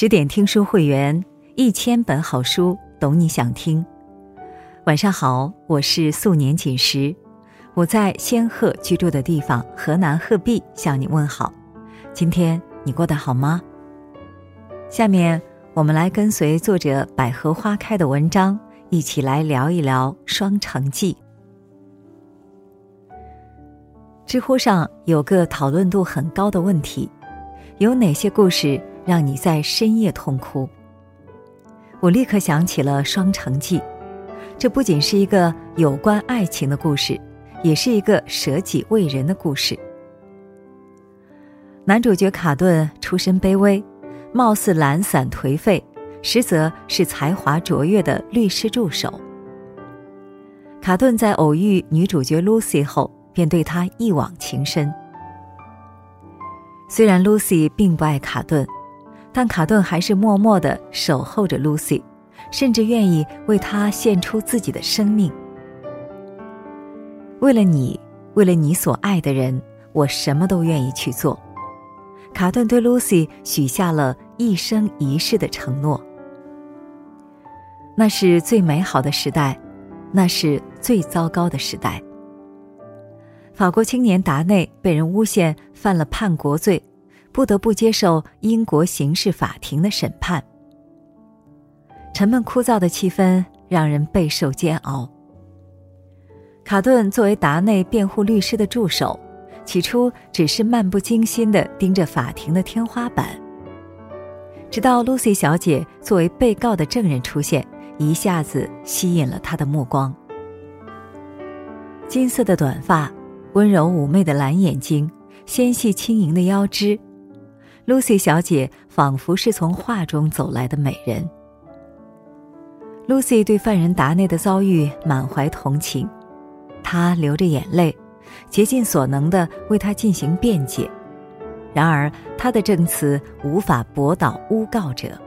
十点听书会员，一千本好书，懂你想听。晚上好，我是素年锦时，我在仙鹤居住的地方河南鹤壁向你问好。今天你过得好吗？下面我们来跟随作者百合花开的文章，一起来聊一聊《双城记》。知乎上有个讨论度很高的问题：有哪些故事让你在深夜痛哭？我立刻想起了《双城记》，这不仅是一个有关爱情的故事，也是一个舍己为人的故事。男主角卡顿出身卑微，貌似懒散颓废，实则是才华卓越的律师助手。卡顿在偶遇女主角 Lucy 后。便对她一往情深。虽然 Lucy 并不爱卡顿，但卡顿还是默默的守候着 Lucy，甚至愿意为她献出自己的生命。为了你，为了你所爱的人，我什么都愿意去做。卡顿对 Lucy 许下了一生一世的承诺。那是最美好的时代，那是最糟糕的时代。法国青年达内被人诬陷犯了叛国罪，不得不接受英国刑事法庭的审判。沉闷枯燥的气氛让人备受煎熬。卡顿作为达内辩护律师的助手，起初只是漫不经心地盯着法庭的天花板，直到露西小姐作为被告的证人出现，一下子吸引了他的目光。金色的短发。温柔妩媚的蓝眼睛，纤细轻盈的腰肢，Lucy 小姐仿佛是从画中走来的美人。Lucy 对犯人达内的遭遇满怀同情，她流着眼泪，竭尽所能地为他进行辩解。然而，他的证词无法驳倒诬告者。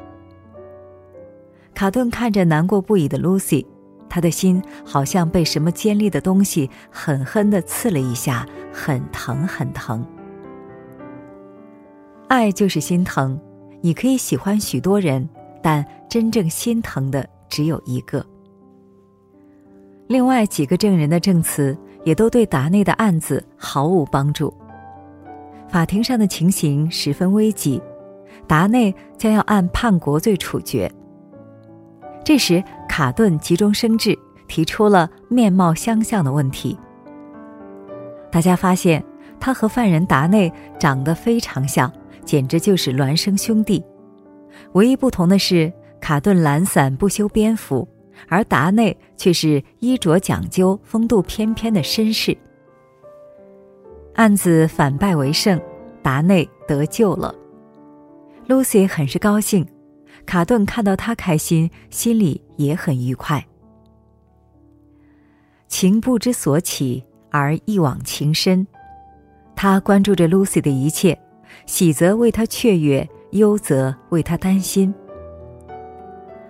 卡顿看着难过不已的 Lucy。他的心好像被什么尖利的东西狠狠地刺了一下，很疼很疼。爱就是心疼，你可以喜欢许多人，但真正心疼的只有一个。另外几个证人的证词也都对达内的案子毫无帮助。法庭上的情形十分危急，达内将要按叛国罪处决。这时，卡顿急中生智，提出了面貌相像的问题。大家发现他和犯人达内长得非常像，简直就是孪生兄弟。唯一不同的是，卡顿懒散不修边幅，而达内却是衣着讲究、风度翩翩的绅士。案子反败为胜，达内得救了。Lucy 很是高兴。卡顿看到他开心，心里也很愉快。情不知所起，而一往情深。他关注着 Lucy 的一切，喜则为他雀跃，忧则为他担心。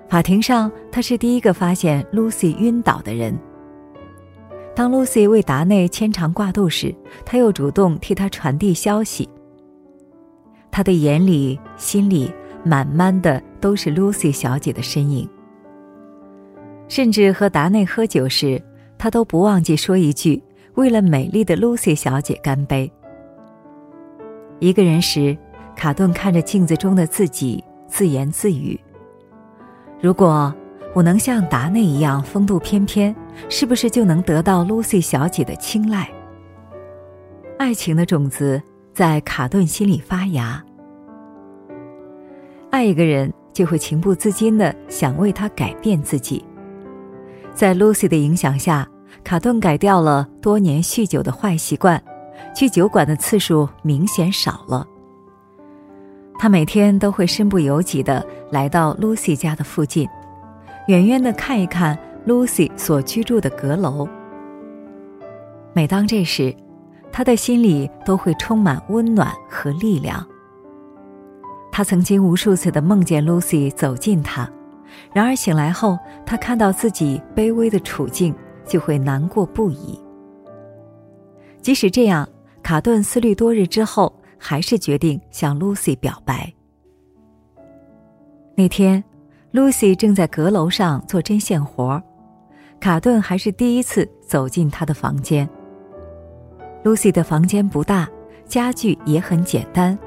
法庭上，他是第一个发现 Lucy 晕倒的人。当 Lucy 为达内牵肠挂肚时，他又主动替他传递消息。他的眼里、心里。满满的都是 Lucy 小姐的身影，甚至和达内喝酒时，他都不忘记说一句：“为了美丽的 Lucy 小姐干杯。”一个人时，卡顿看着镜子中的自己，自言自语：“如果我能像达内一样风度翩翩，是不是就能得到 Lucy 小姐的青睐？”爱情的种子在卡顿心里发芽。爱一个人，就会情不自禁的想为他改变自己。在 Lucy 的影响下，卡顿改掉了多年酗酒的坏习惯，去酒馆的次数明显少了。他每天都会身不由己的来到 Lucy 家的附近，远远的看一看 Lucy 所居住的阁楼。每当这时，他的心里都会充满温暖和力量。他曾经无数次的梦见 Lucy 走近他，然而醒来后，他看到自己卑微的处境，就会难过不已。即使这样，卡顿思虑多日之后，还是决定向 Lucy 表白。那天，Lucy 正在阁楼上做针线活卡顿还是第一次走进她的房间。Lucy 的房间不大，家具也很简单，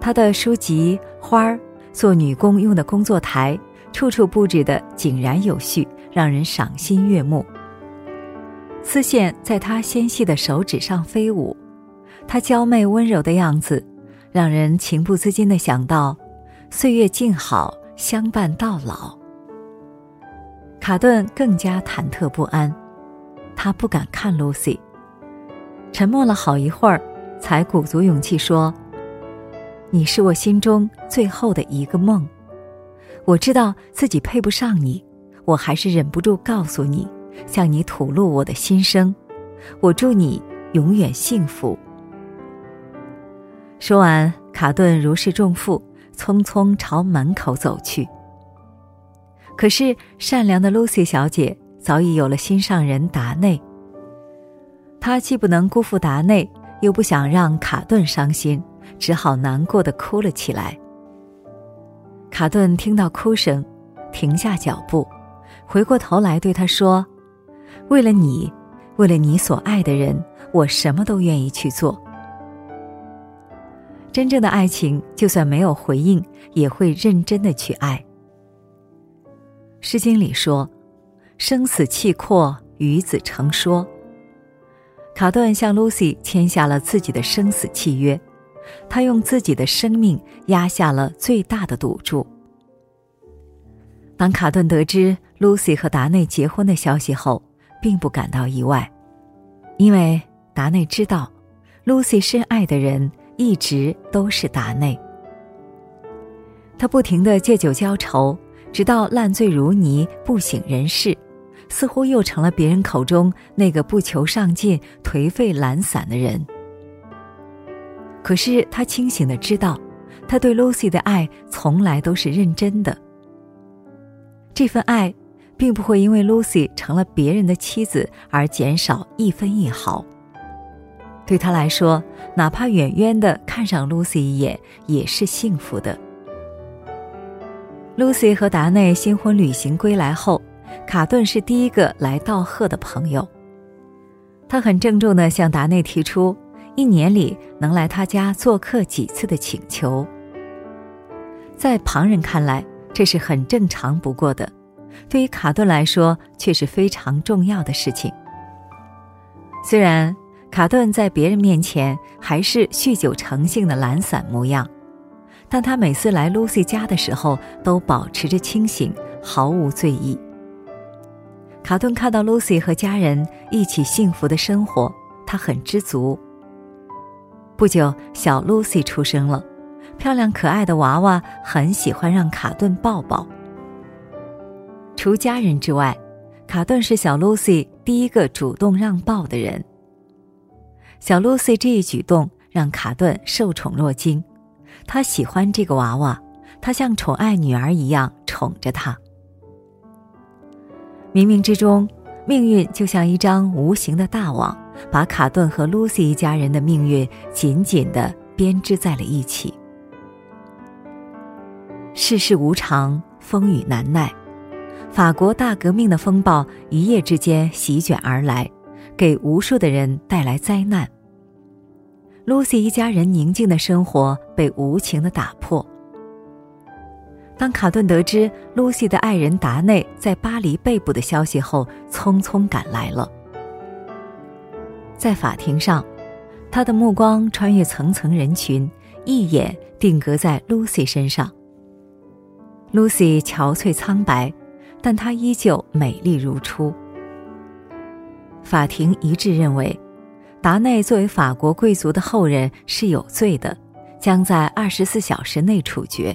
她的书籍、花儿、做女工用的工作台，处处布置的井然有序，让人赏心悦目。丝线在她纤细的手指上飞舞，她娇媚温柔的样子，让人情不自禁地想到，岁月静好，相伴到老。卡顿更加忐忑不安，他不敢看 Lucy。沉默了好一会儿，才鼓足勇气说：“你是我心中最后的一个梦。我知道自己配不上你，我还是忍不住告诉你，向你吐露我的心声。我祝你永远幸福。”说完，卡顿如释重负，匆匆朝门口走去。可是，善良的 Lucy 小姐早已有了心上人达内。她既不能辜负达内，又不想让卡顿伤心，只好难过的哭了起来。卡顿听到哭声，停下脚步，回过头来对他说：“为了你，为了你所爱的人，我什么都愿意去做。真正的爱情，就算没有回应，也会认真的去爱。”《诗经》里说：“生死契阔，与子成说。”卡顿向 Lucy 签下了自己的生死契约，他用自己的生命压下了最大的赌注。当卡顿得知 Lucy 和达内结婚的消息后，并不感到意外，因为达内知道，Lucy 深爱的人一直都是达内。他不停的借酒浇愁。直到烂醉如泥、不省人事，似乎又成了别人口中那个不求上进、颓废懒散的人。可是他清醒的知道，他对 Lucy 的爱从来都是认真的。这份爱，并不会因为 Lucy 成了别人的妻子而减少一分一毫。对他来说，哪怕远远的看上 Lucy 一眼，也是幸福的。Lucy 和达内新婚旅行归来后，卡顿是第一个来道贺的朋友。他很郑重地向达内提出一年里能来他家做客几次的请求。在旁人看来，这是很正常不过的，对于卡顿来说却是非常重要的事情。虽然卡顿在别人面前还是酗酒成性的懒散模样。但他每次来 Lucy 家的时候，都保持着清醒，毫无醉意。卡顿看到 Lucy 和家人一起幸福的生活，他很知足。不久，小 Lucy 出生了，漂亮可爱的娃娃很喜欢让卡顿抱抱。除家人之外，卡顿是小 Lucy 第一个主动让抱的人。小 Lucy 这一举动让卡顿受宠若惊。他喜欢这个娃娃，他像宠爱女儿一样宠着她。冥冥之中，命运就像一张无形的大网，把卡顿和露西一家人的命运紧紧的编织在了一起。世事无常，风雨难耐，法国大革命的风暴一夜之间席卷而来，给无数的人带来灾难。Lucy 一家人宁静的生活被无情的打破。当卡顿得知 Lucy 的爱人达内在巴黎被捕的消息后，匆匆赶来了。在法庭上，他的目光穿越层层人群，一眼定格在 Lucy 身上。Lucy 憔悴苍白，但她依旧美丽如初。法庭一致认为。达内作为法国贵族的后人是有罪的，将在二十四小时内处决。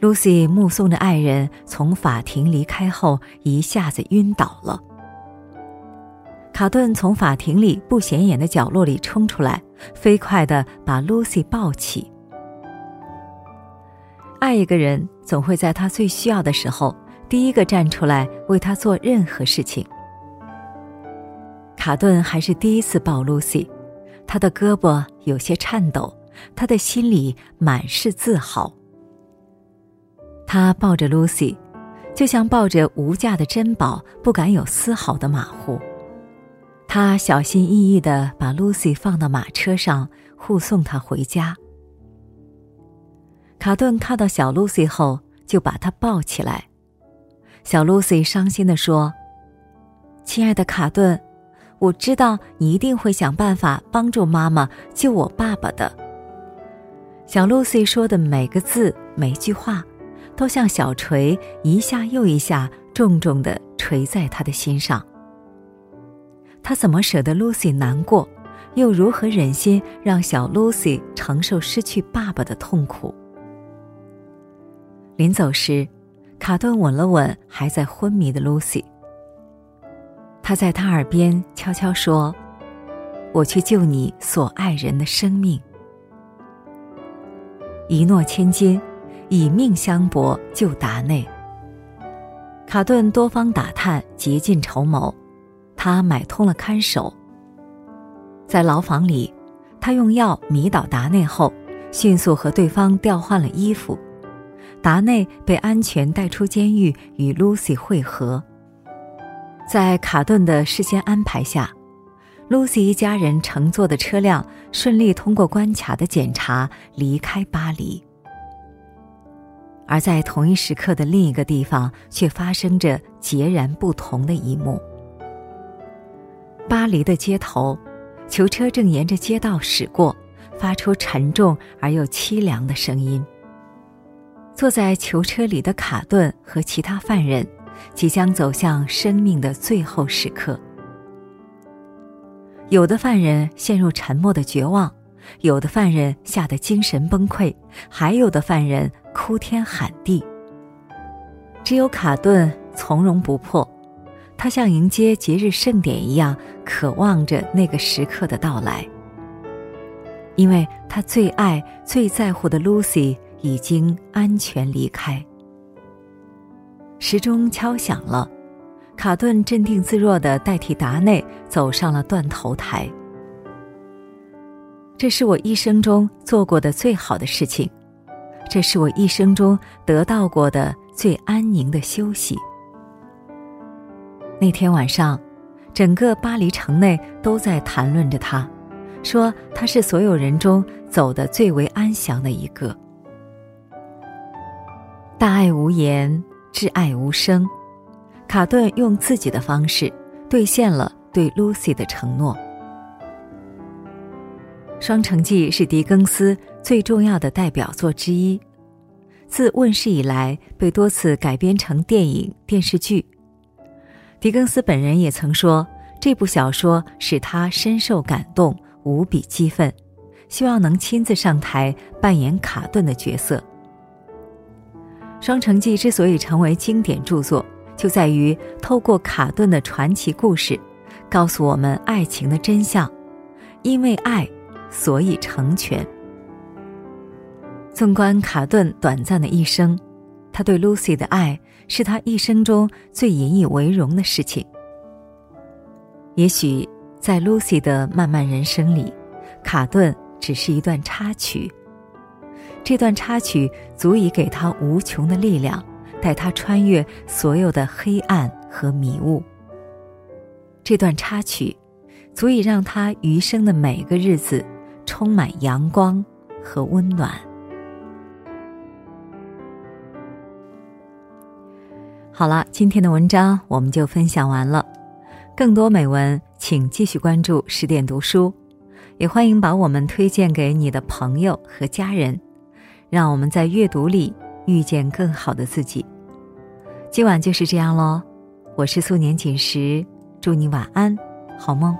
Lucy 目送着爱人从法庭离开后，一下子晕倒了。卡顿从法庭里不显眼的角落里冲出来，飞快地把 Lucy 抱起。爱一个人，总会在他最需要的时候，第一个站出来为他做任何事情。卡顿还是第一次抱 Lucy，他的胳膊有些颤抖，他的心里满是自豪。他抱着 Lucy，就像抱着无价的珍宝，不敢有丝毫的马虎。他小心翼翼地把 Lucy 放到马车上，护送她回家。卡顿看到小 Lucy 后，就把她抱起来。小 Lucy 伤心地说：“亲爱的卡顿，我知道你一定会想办法帮助妈妈救我爸爸的。”小 Lucy 说的每个字、每句话，都像小锤一下又一下重重地锤在他的心上。他怎么舍得 Lucy 难过，又如何忍心让小 Lucy 承受失去爸爸的痛苦？临走时，卡顿吻了吻还在昏迷的 Lucy。他在他耳边悄悄说：“我去救你所爱人的生命。”一诺千金，以命相搏救达内。卡顿多方打探，竭尽筹谋，他买通了看守。在牢房里，他用药迷倒达内后，迅速和对方调换了衣服。达内被安全带出监狱，与 Lucy 会合。在卡顿的事先安排下，Lucy 一家人乘坐的车辆顺利通过关卡的检查，离开巴黎。而在同一时刻的另一个地方，却发生着截然不同的一幕。巴黎的街头，囚车正沿着街道驶过，发出沉重而又凄凉的声音。坐在囚车里的卡顿和其他犯人，即将走向生命的最后时刻。有的犯人陷入沉默的绝望，有的犯人吓得精神崩溃，还有的犯人哭天喊地。只有卡顿从容不迫，他像迎接节日盛典一样，渴望着那个时刻的到来，因为他最爱、最在乎的 Lucy。已经安全离开。时钟敲响了，卡顿镇定自若的代替达内走上了断头台。这是我一生中做过的最好的事情，这是我一生中得到过的最安宁的休息。那天晚上，整个巴黎城内都在谈论着他，说他是所有人中走得最为安详的一个。大爱无言，挚爱无声。卡顿用自己的方式兑现了对 Lucy 的承诺。《双城记》是狄更斯最重要的代表作之一，自问世以来被多次改编成电影、电视剧。狄更斯本人也曾说，这部小说使他深受感动，无比激愤，希望能亲自上台扮演卡顿的角色。《双城记》之所以成为经典著作，就在于透过卡顿的传奇故事，告诉我们爱情的真相。因为爱，所以成全。纵观卡顿短暂的一生，他对 Lucy 的爱是他一生中最引以为荣的事情。也许在 Lucy 的漫漫人生里，卡顿只是一段插曲。这段插曲足以给他无穷的力量，带他穿越所有的黑暗和迷雾。这段插曲，足以让他余生的每个日子充满阳光和温暖。好了，今天的文章我们就分享完了。更多美文，请继续关注十点读书，也欢迎把我们推荐给你的朋友和家人。让我们在阅读里遇见更好的自己。今晚就是这样喽，我是素年锦时，祝你晚安，好梦。